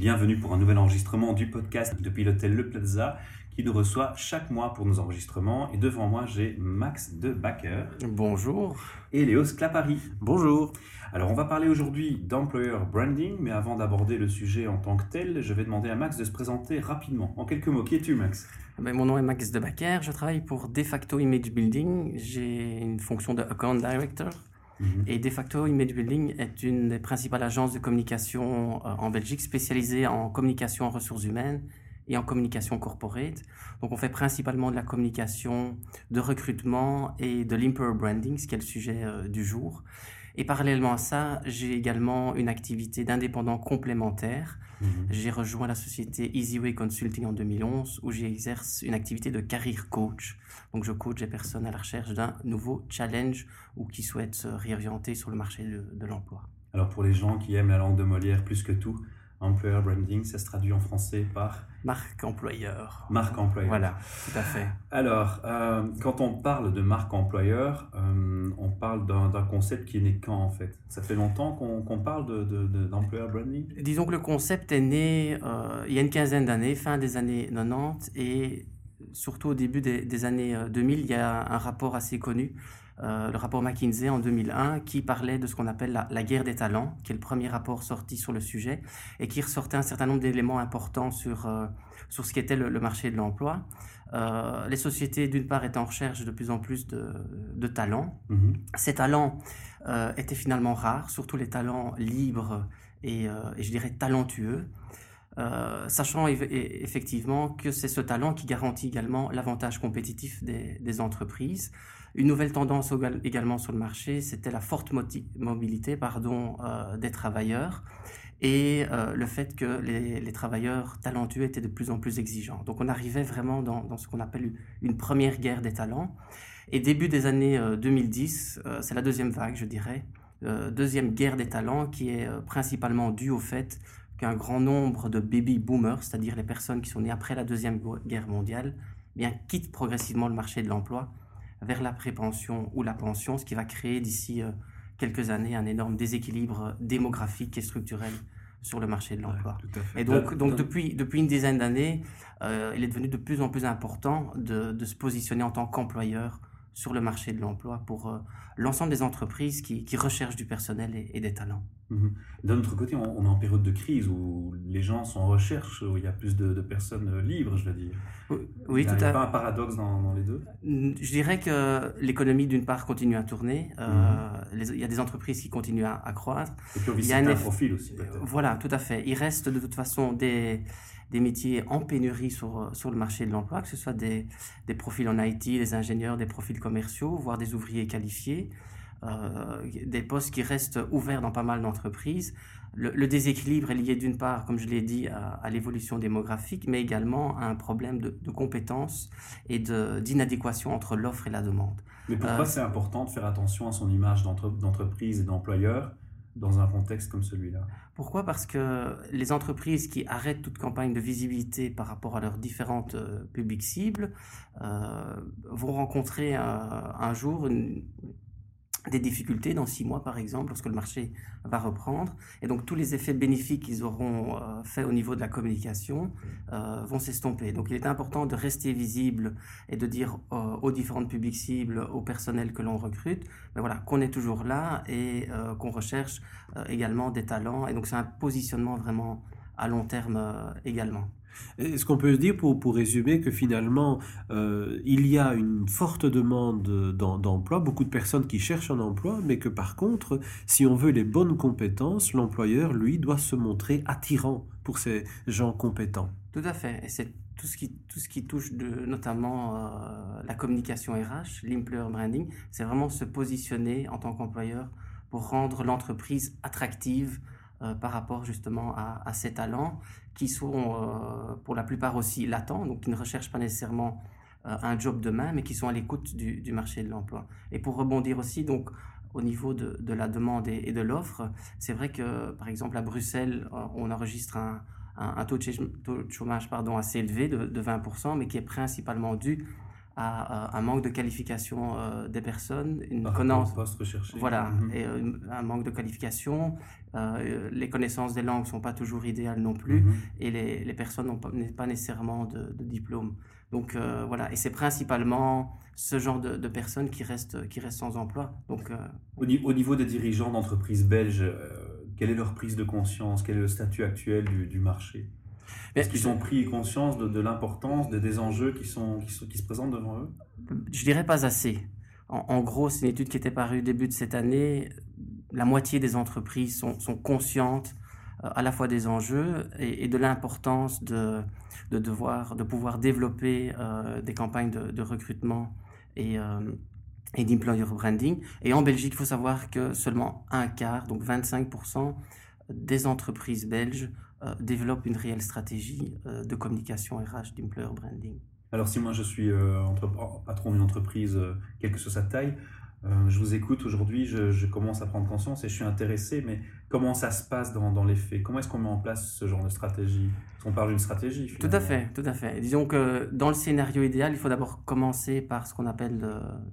Bienvenue pour un nouvel enregistrement du podcast depuis l'hôtel Le Plaza qui nous reçoit chaque mois pour nos enregistrements. Et devant moi, j'ai Max de Backer Bonjour. et Léos Clapari. Bonjour. Alors, on va parler aujourd'hui d'employer branding, mais avant d'aborder le sujet en tant que tel, je vais demander à Max de se présenter rapidement. En quelques mots, qui es-tu, Max? Ben, mon nom est Max Debacker, je travaille pour De facto Image Building. J'ai une fonction de Account Director. Et De facto Image Building est une des principales agences de communication euh, en Belgique spécialisée en communication en ressources humaines et en communication corporate. Donc on fait principalement de la communication de recrutement et de l'employer branding, ce qui est le sujet euh, du jour. Et parallèlement à ça, j'ai également une activité d'indépendant complémentaire. Mhm. J'ai rejoint la société Easyway Consulting en 2011 où j'exerce une activité de carrière coach. Donc je coach des personnes à la recherche d'un nouveau challenge ou qui souhaitent se réorienter sur le marché de, de l'emploi. Alors, pour les gens qui aiment la langue de Molière plus que tout, employer branding, ça se traduit en français par Marque employeur. marque employeur. Voilà, tout à fait. Alors, euh, quand on parle de marque employeur, euh, on parle d'un concept qui est né quand en fait Ça fait longtemps qu'on parle de, de, de- d'employer branding? Disons que le concept est né euh, il y a une quinzaine d'années, fin des années 90 et surtout au début des, des années euh, 2000, il y a un rapport assez connu, le rapport McKinsey en 2001, qui parlait de ce qu'on appelle la, la guerre des talents, qui est le premier rapport sorti sur le sujet et qui ressortait un certain nombre d'éléments importants sur, euh, sur ce qu'était le, le marché de l'emploi. Euh, les sociétés, d'une part, étaient en recherche de plus en plus de, de talents, Mhm. ces talents euh, étaient finalement rares, surtout les talents libres et, euh, et je dirais talentueux, Euh, sachant eff- effectivement que c'est ce talent qui garantit également l'avantage compétitif des, des entreprises. Une nouvelle tendance égal- également sur le marché, c'était la forte mobilité pardon, euh, des travailleurs et euh, le fait que les, travailleurs talentueux étaient de plus en plus exigeants. Donc on arrivait vraiment dans, ce qu'on appelle une première guerre des talents. Et début des années euh, 2010, euh, c'est la deuxième vague, je dirais, deuxième guerre des talents qui est principalement due au fait qu'un grand nombre de baby boomers, c'est-à-dire les personnes qui sont nées après la deuxième guerre mondiale, eh bien quittent progressivement le marché de l'emploi vers la prépension ou la pension, ce qui va créer d'ici euh, quelques années un énorme déséquilibre démographique et structurel sur le marché de l'emploi. Et donc, donc dans- depuis, depuis une dizaine d'années, euh, il est devenu de plus en plus important de, de se positionner en tant qu'employeur sur le marché de l'emploi pour euh, l'ensemble des entreprises qui, qui recherchent du personnel et, et des talents. Mhm. D'un autre côté, on, on est en période de crise où les gens sont en recherche, où il y a plus de, de personnes euh, libres, je veux dire. Oui, il tout n'y a à pas un paradoxe dans, dans les deux? Je dirais que l'économie, d'une part, continue à tourner. Euh, les- il y a des entreprises qui continuent à, à croître. Et puis on Il y a un eff- profils aussi, peut-être. Voilà, tout à fait. Il reste de toute façon des, des métiers en pénurie sur, sur le marché de l'emploi, que ce soit des, des profils en IT, des ingénieurs, des profils commerciaux, voire des ouvriers qualifiés, euh, des postes qui restent ouverts dans pas mal d'entreprises. Le, le déséquilibre est lié d'une part, comme je l'ai dit, à, à l'évolution démographique, mais également à un problème de, de compétences et d'inadéquation entre l'offre et la demande. Mais pourquoi euh, c'est important de faire attention à son image d'entre- d'entreprise et d'employeur dans un contexte comme celui-là? Pourquoi? Parce que les entreprises qui arrêtent toute campagne de visibilité par rapport à leurs différentes euh, publics cibles euh, vont rencontrer euh, un jour une- des difficultés dans six mois, par exemple, lorsque le marché va reprendre. Et donc tous les effets bénéfiques qu'ils auront euh, fait au niveau de la communication euh, vont s'estomper. Donc il est important de rester visible et de dire euh, aux différentes publics cibles, au personnel que l'on recrute, ben voilà, qu'on est toujours là et euh, qu'on recherche également des talents. Et donc c'est un positionnement vraiment à long terme également. Est-ce qu'on peut se dire, pour, pour résumer, que finalement, euh, il y a une forte demande d'em- d'emploi, beaucoup de personnes qui cherchent un emploi, mais que par contre, si on veut les bonnes compétences, l'employeur, lui, doit se montrer attirant pour ces gens compétents? Tout à fait. Et c'est tout ce qui, tout ce qui touche de, notamment euh, la communication RH, l'employer branding, c'est vraiment se positionner en tant qu'employeur pour rendre l'entreprise attractive euh, par rapport justement à, ces talents qui sont euh, pour la plupart aussi latents, donc qui ne recherchent pas nécessairement euh, un job demain, mais qui sont à l'écoute du, marché de l'emploi. Et pour rebondir aussi, donc au niveau de, la demande et, de l'offre, c'est vrai que par exemple à Bruxelles, on enregistre un, un, taux, de chômage pardon, assez élevé de, de 20%, mais qui est principalement dû à, un manque de qualification euh, des personnes, une connaissance Voilà, mhm. et euh, un manque de qualification. Euh, les connaissances des langues sont pas toujours idéales non plus, mhm. et les, les personnes n'ont pas, pas, nécessairement de, diplôme. Donc voilà, et c'est principalement ce genre de, personnes qui restent, qui restent sans emploi. Donc, au, au, niveau des dirigeants d'entreprises belges, quelle est leur prise de conscience? Quel est le statut actuel du, du marché? Est-ce qu'ils ont pris conscience de, l'importance des, enjeux qui, sont, qui, se présentent devant eux? Je dirais pas assez. En, gros, c'est une étude qui était parue début de cette année. La moitié des entreprises sont, conscientes euh, à la fois des enjeux et, de l'importance de, de, devoir, de pouvoir développer euh, des campagnes de, recrutement et, euh, et d'employer branding. Et en Belgique, il faut savoir que seulement un quart, donc 25% des entreprises belges euh, développe une réelle stratégie euh, de communication RH, d'employer branding. Alors si moi je suis euh, patron d'une entreprise, quelle que soit sa taille, je vous écoute aujourd'hui, je, commence à prendre conscience et je suis intéressé, mais comment ça se passe dans, dans les faits? Comment est-ce qu'on met en place ce genre de stratégie? On parle d'une stratégie. Tout à fait, tout à fait. Disons que dans le scénario idéal, il faut d'abord commencer par ce qu'on appelle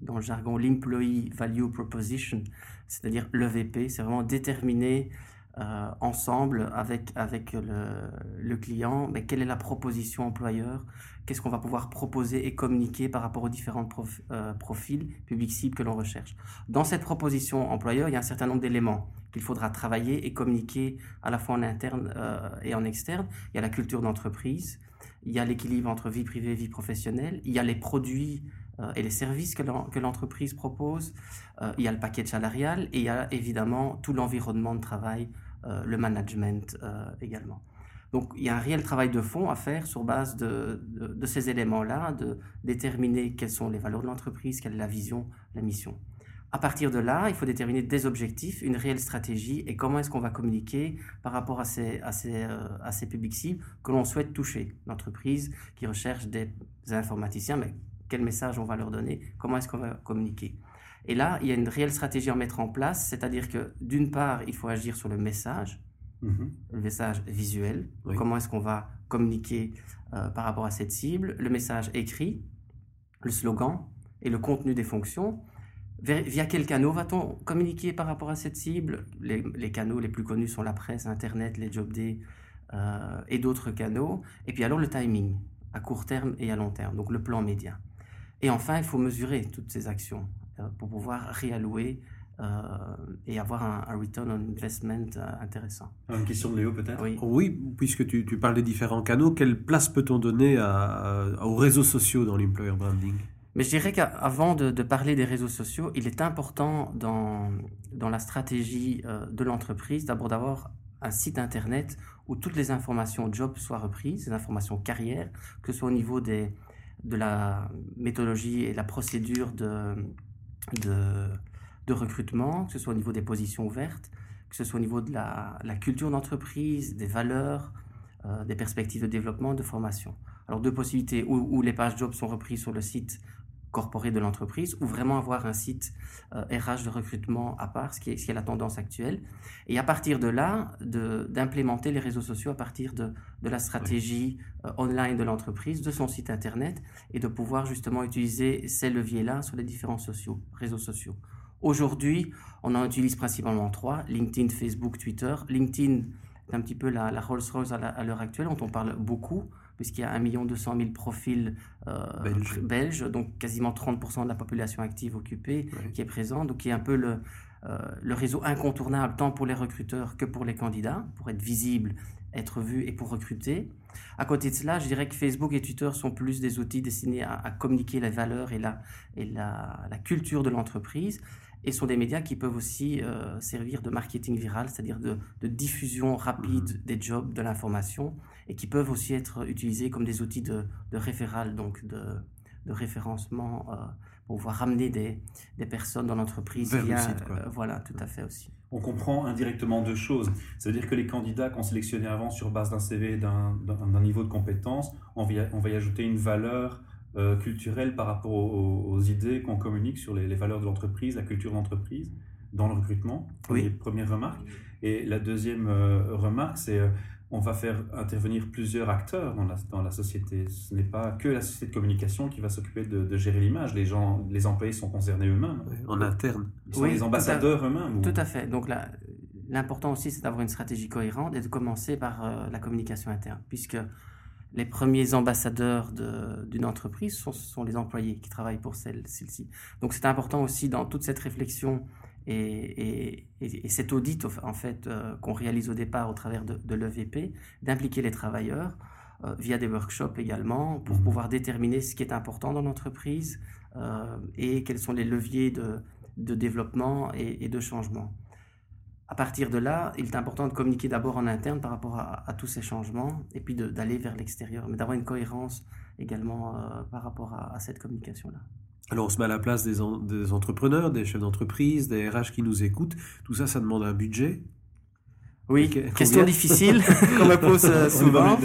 dans le jargon l'Employee Value Proposition, c'est-à-dire l'EVP, c'est vraiment déterminer euh, ensemble avec, avec le, client, mais quelle est la proposition employeur, qu'est-ce qu'on va pouvoir proposer et communiquer par rapport aux différents euh, profils publics cibles que l'on recherche? Dans cette proposition employeur, il y a un certain nombre d'éléments qu'il faudra travailler et communiquer à la fois en interne euh, et en externe. Il y a la culture d'entreprise, il y a l'équilibre entre vie privée et vie professionnelle, il y a les produits et les services que l'entreprise propose, il y a le paquet salarial et il y a évidemment tout l'environnement de travail euh, le management euh, également. Donc il y a un réel travail de fond à faire sur base de, ces éléments-là, de déterminer quelles sont les valeurs de l'entreprise, quelle est la vision, la mission. À partir de là, il faut déterminer des objectifs, une réelle stratégie et comment est-ce qu'on va communiquer par rapport à ces, euh, à ces publics cibles que l'on souhaite toucher. L'entreprise qui recherche des informaticiens, mais quel message on va leur donner, comment est-ce qu'on va communiquer. Et là, il y a une réelle stratégie à mettre en place, c'est-à-dire que d'une part, il faut agir sur le message, mhm. le message visuel, comment est-ce qu'on va communiquer euh, par rapport à cette cible, le message écrit, le slogan et le contenu des fonctions. Via quels canaux va-t-on communiquer par rapport à cette cible? Les, canaux les plus connus sont la presse, Internet, les job days euh, et d'autres canaux. Et puis alors le timing, à court terme et à long terme, donc le plan média. Et enfin, il faut mesurer toutes ces actions. Euh, pour pouvoir réallouer euh, et avoir un, return on investment euh, intéressant. Une question de Léo peut-être? Oui. oui. puisque tu, tu, parles des différents canaux, quelle place peut-on donner à, aux réseaux sociaux dans l'employer branding? Mais je dirais qu'avant de, de, parler des réseaux sociaux, il est important dans, dans la stratégie de l'entreprise d'abord d'avoir un site internet où toutes les informations job soient reprises, les informations carrière, que ce soit au niveau des, de la méthodologie et la procédure de, recrutement, que ce soit au niveau des positions ouvertes, que ce soit au niveau de la, culture d'entreprise, des valeurs, euh, des perspectives de développement, de formation. Alors deux possibilités, où, les pages job sont reprises sur le site corporé de l'entreprise, ou vraiment avoir un site RH euh, de recrutement à part, ce qui, est, la tendance actuelle. Et à partir de là, d'implémenter les réseaux sociaux à partir de, la stratégie euh, online de l'entreprise, de son site internet, et de pouvoir justement utiliser ces leviers-là sur les différents réseaux sociaux. Aujourd'hui, on en utilise principalement trois, LinkedIn, Facebook, Twitter. LinkedIn est un petit peu la Rolls-Royce à l'heure actuelle, dont on parle beaucoup puisqu'il y a 1 200 000 profils euh, belges. donc quasiment 30% de la population active occupée qui est présent, donc qui est un peu le, euh, le réseau incontournable tant pour les recruteurs que pour les candidats, pour être visible, être vu et pour recruter. À côté de cela, je dirais que Facebook et Twitter sont plus des outils destinés à, communiquer les valeurs et la, et la, la culture de l'entreprise et sont des médias qui peuvent aussi euh, servir de marketing viral, c'est-à-dire de, de, diffusion rapide mmh. des jobs, de l'information, et qui peuvent aussi être utilisés comme des outils de, de référal, donc de, de référencement, euh, pour pouvoir ramener des, des personnes dans l'entreprise. Vers le site, quoi. Euh, voilà, tout à fait aussi. On comprend indirectement deux choses. Ça veut dire que les candidats qu'on sélectionnait avant sur base d'un CV, d'un niveau de compétence, on va, on va y ajouter une valeur euh, culturelle par rapport aux, idées qu'on communique sur les, valeurs de l'entreprise, la culture d'entreprise dans le recrutement. Oui. Première remarque. Et la deuxième euh, remarque, c'est on va faire intervenir plusieurs acteurs dans la, dans la société. Ce n'est pas que la société de communication qui va s'occuper de, gérer l'image. Les gens, les employés sont concernés eux-mêmes. en interne. Ils sont les ambassadeurs eux-mêmes. Tout à fait. Donc l'important aussi, c'est d'avoir une stratégie cohérente et de commencer par euh, la communication interne, puisque les premiers ambassadeurs d'une entreprise sont, sont, les employés qui travaillent pour celle-ci. Donc c'est important aussi dans toute cette réflexion et, cet audit en fait euh, qu'on réalise au départ au travers de, l'EVP, d'impliquer les travailleurs euh, via des workshops également pour mmh. pouvoir déterminer ce qui est important dans l'entreprise euh, et quels sont les leviers de, de développement et, de changement. À partir de là, il est important de communiquer d'abord en interne par rapport à, tous ces changements et puis d'aller vers l'extérieur, mais d'avoir une cohérence également par rapport à cette communication-là. Alors on se met à la place des, entrepreneurs, des chefs d'entreprise, des RH qui nous écoutent. Tout ça, ça demande un budget. Oui, question difficile qu'on me pose euh, souvent.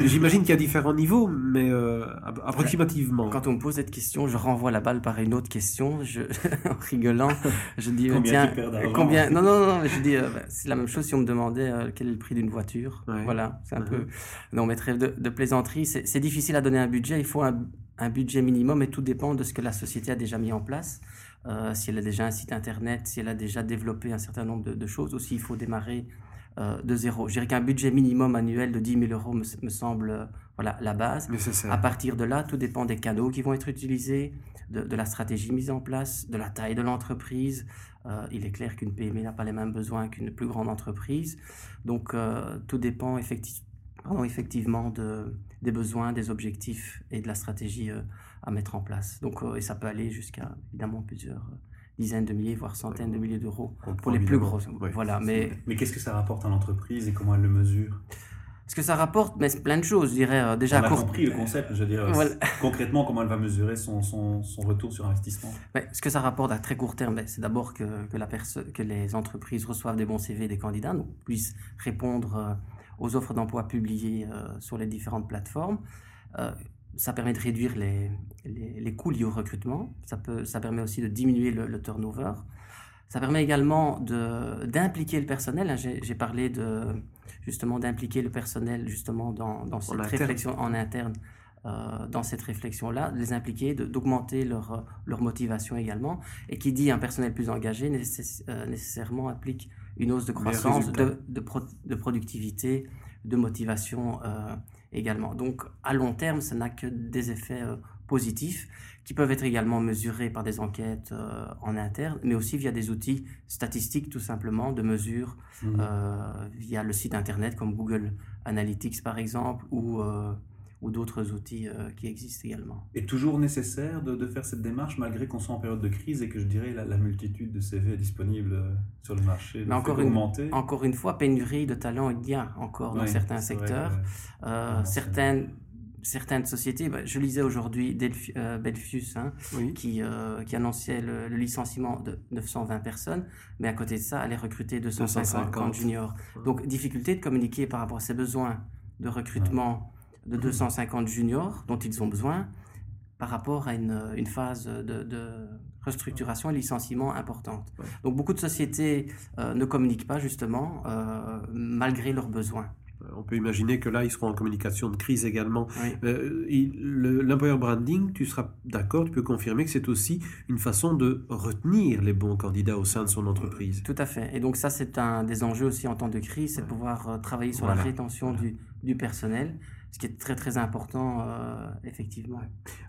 J'imagine qu'il y a différents niveaux, mais euh, approximativement. Quand on me pose cette question, je renvoie la balle par une autre question, je, en rigolant. Je dis, combien tiens, combien Non, non, non, je dis, euh, bah, c'est la même chose si on me demandait quel est le prix d'une voiture. Voilà, c'est un uh-huh. peu. Non, mais trêve de, de plaisanterie, c'est difficile à donner un budget. Il faut un, un budget minimum et tout dépend de ce que la société a déjà mis en place. Euh, si elle a déjà un site internet, si elle a déjà développé un certain nombre de, choses, aussi il faut démarrer euh, de zéro. Je dirais qu'un budget minimum annuel de 10 000 euros me, semble euh, voilà, la base. À partir de là, tout dépend des canaux qui vont être utilisés, de, la stratégie mise en place, de la taille de l'entreprise. il est clair qu'une PME n'a pas les mêmes besoins qu'une plus grande entreprise. Donc tout dépend effectivement, effectivement de, des besoins, des objectifs et de la stratégie à mettre en place. Donc, euh, et ça peut aller jusqu'à évidemment plusieurs euh, dizaines de milliers, voire centaines de milliers d'euros pour les plus grosses. Voilà, mais mais qu'est-ce que ça rapporte à l'entreprise et comment elle le mesure? Ce que ça rapporte, mais plein de choses, je dirais. déjà, On a compris le concept, je veux dire. Concrètement, comment elle va mesurer son, son, son retour sur investissement mais Ce que ça rapporte à très court terme, ben, c'est d'abord que, que, la que les entreprises reçoivent des bons CV des candidats, donc puissent répondre aux offres d'emploi publiées euh, sur les différentes plateformes. Euh, ça permet de réduire les, les, coûts liés au recrutement. Ça, peut, ça permet aussi de diminuer le, turnover. Ça permet également d'impliquer le personnel. Hein, j'ai parlé de, justement d'impliquer le personnel justement dans, dans cette réflexion en interne. Euh, dans cette réflexion-là, de les impliquer, d'augmenter leur, leur motivation également. Et qui dit un personnel plus engagé nécessairement implique une hausse de croissance, de, de, productivité, de motivation euh, également. Donc à long terme, ça n'a que des effets euh, positifs qui peuvent être également mesurés par des enquêtes euh, en interne, mais aussi via des outils statistiques tout simplement de mesure mmh. via le site internet comme Google Analytics par exemple ou ou d'autres outils euh, qui existent également. Et toujours nécessaire de, de faire cette démarche malgré qu'on soit en période de crise et que je dirais la, la multitude de CV disponibles euh, sur le marché Mais encore une, encore une fois, pénurie de talents il y a encore dans certains secteurs. Euh, certaines, certaines sociétés, bah, je lisais aujourd'hui Belfius hein, qui, qui annonçait le, licenciement de 920 personnes, mais à côté de ça, allait recruter 250, juniors. Donc difficulté de communiquer par rapport à ses besoins de recrutement de 250 juniors dont ils ont besoin par rapport à une, une phase de, restructuration et licenciement importante. Donc beaucoup de sociétés euh, ne communiquent pas justement euh, malgré leurs besoins. Euh, on peut imaginer que là, ils seront en communication de crise également. L'employer branding, tu seras d'accord, tu peux confirmer que c'est aussi une façon de retenir les bons candidats au sein de son entreprise. Tout à fait. Et donc ça, c'est un des enjeux aussi en temps de crise, c'est de pouvoir travailler sur la rétention du, du personnel ce qui est très très important, euh, effectivement.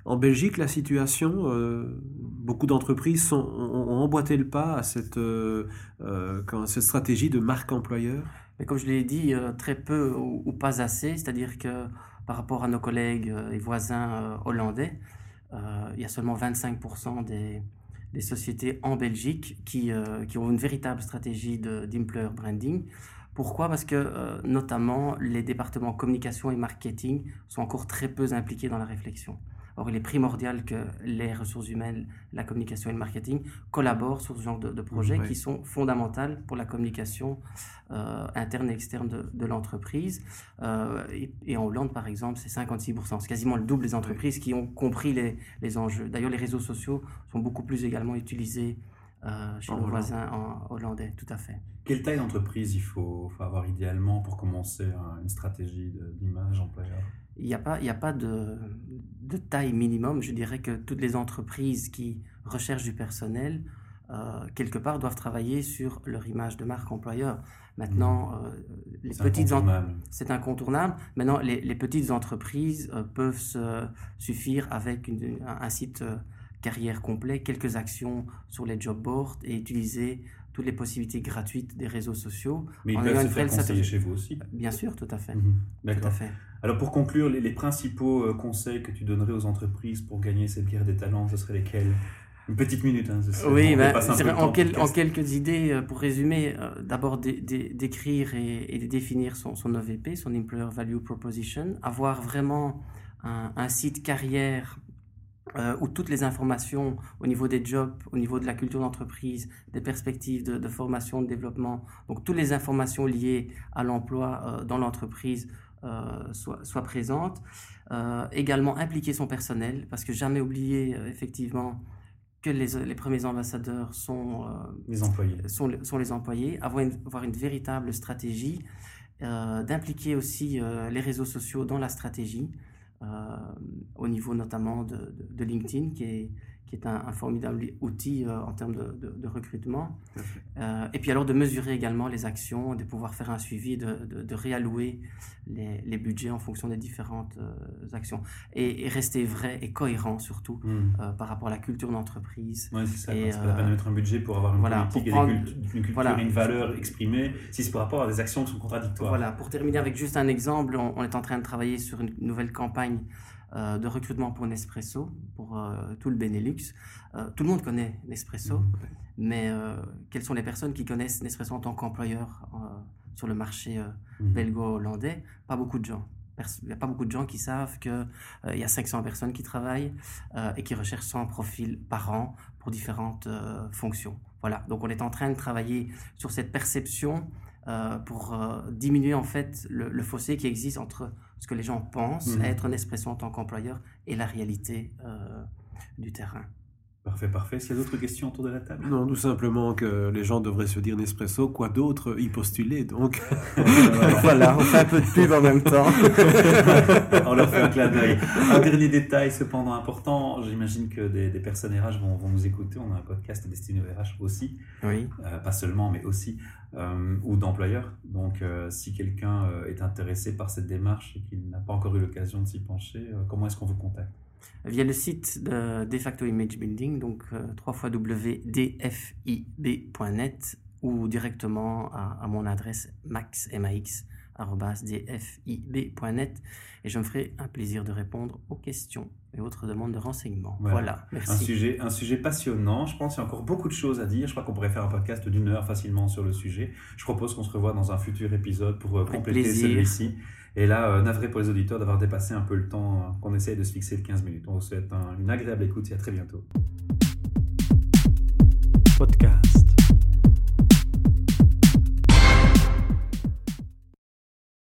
En Belgique, la situation, euh, beaucoup d'entreprises ont, ont, emboîté le pas à cette, euh, cette stratégie de marque employeur. Mais comme je l'ai dit, très peu ou, pas assez, c'est-à-dire que par rapport à nos collègues et voisins hollandais, il y a seulement 25% des, sociétés en Belgique qui, qui ont une véritable stratégie d'employer branding. Pourquoi? Parce que euh, notamment les départements communication et marketing sont encore très peu impliqués dans la réflexion. Or, il est primordial que les ressources humaines, la communication et le marketing collaborent sur ce genre de, projets qui sont fondamentaux pour la communication euh, interne et externe de, l'entreprise. Euh, et, en Hollande, par exemple, c'est 56%. C'est quasiment le double des entreprises qui ont compris les, les enjeux. D'ailleurs, les réseaux sociaux sont beaucoup plus également utilisés euh, chez En nos voisins en hollandais, tout à fait. Quelle taille d'entreprise il faut, faut avoir idéalement pour commencer un- une stratégie d'image employeur? Il n'y a pas, il y a pas de, de taille minimum. Je dirais que toutes les entreprises qui recherchent du personnel, euh, quelque part, doivent travailler sur leur image de marque employeur. Maintenant, euh, les petites c'est incontournable. Maintenant, les, les petites entreprises peuvent se suffire avec une- un, un site carrière complet, quelques actions sur les job boards et utiliser toutes les possibilités gratuites des réseaux sociaux. Mais ils En peuvent se faire conseiller chez vous aussi. Bien sûr, tout à fait. Tout à D'accord. fait. Alors pour conclure, les, les principaux euh, conseils que tu donnerais aux entreprises pour gagner cette guerre des talents, ce seraient lesquels? Une petite minute, hein, sais. Oui, ben, en, quel- quelques idées, euh, pour résumer, euh, d'abord d'é- d'é- d'écrire et, et de définir son, son EVP, son Employer Value Proposition, avoir vraiment un, un site carrière euh, où toutes les informations au niveau des jobs, au niveau de la culture d'entreprise, des perspectives de, de formation, de développement, donc toutes les informations liées à l'emploi euh, dans l'entreprise euh, soient, soient présentes. Également impliquer son personnel, parce que jamais oublier effectivement que les, les premiers ambassadeurs sont, Les employés. sont, le- sont les employés, avoir une, avoir une véritable stratégie, d'impliquer aussi les réseaux sociaux dans la stratégie, au niveau notamment de LinkedIn, qui est, qui est un, un formidable outil euh, en termes de, de- de recrutement. Euh, et puis alors de mesurer également les actions, de pouvoir faire un suivi, de, réallouer les, les budgets en fonction des différentes euh, actions. Et, et rester vrai et cohérent surtout euh, par rapport à la culture d'entreprise. Ouais, c'est ça. Et, pas la peine de mettre un budget pour avoir une voilà, politique pour et des prendre- cultu- une culture voilà. et une valeur exprimée, si c'est par rapport à des actions qui sont contradictoires. Voilà, pour terminer avec juste un exemple, on, on est en train de travailler sur une nouvelle campagne de recrutement pour Nespresso, pour euh, tout le Benelux. Euh, tout le monde connaît Nespresso, mais euh, quelles sont les personnes qui connaissent Nespresso en tant qu'employeur euh, sur le marché euh, Mhm. belgo-hollandais? Pas beaucoup de gens. Il n'y a pas beaucoup de gens qui savent qu'il y a 500 personnes qui travaillent euh, et qui recherchent 100 profils par an pour différentes euh, fonctions. Voilà, donc on est en train de travailler sur cette perception euh, pour euh, diminuer en fait le, le fossé qui existe entre ce que les gens pensent Mhm. être Nespresso en tant qu'employeur et la réalité euh, du terrain. Parfait, parfait. Qu'il y a d'autres questions autour de la table Non, tout simplement que les gens devraient se dire Nespresso, quoi d'autre y postuler. Donc, voilà, on fait un peu de pub en même temps. On leur fait un clin d'œil. Un dernier détail cependant important, j'imagine que des, des personnes RH vont, vont nous écouter. On a un podcast destiné aux RH aussi, Oui. Euh, pas seulement, mais aussi, euh, ou d'employeurs. Donc euh, si quelqu'un est intéressé par cette démarche et qu'il n'a pas encore eu l'occasion de s'y pencher, euh, comment est-ce qu'on vous contacte? Via le site de De facto Image Building, donc euh, www.dfib.net ou directement à, mon adresse maxmax.dfib.net et je me ferai un plaisir de répondre aux questions et autres demandes de renseignements. Voilà. Voilà, un merci. sujet, un sujet passionnant. Je pense qu'il y a encore beaucoup de choses à dire. Je crois qu'on pourrait faire un podcast d'une heure facilement sur le sujet. Je propose qu'on se revoie dans un futur épisode pour euh, Avec compléter celui-ci. Et là, euh, navré pour les auditeurs d'avoir dépassé un peu le temps euh, qu'on essaye de se fixer de 15 minutes. On vous souhaite un- une agréable écoute et à très bientôt.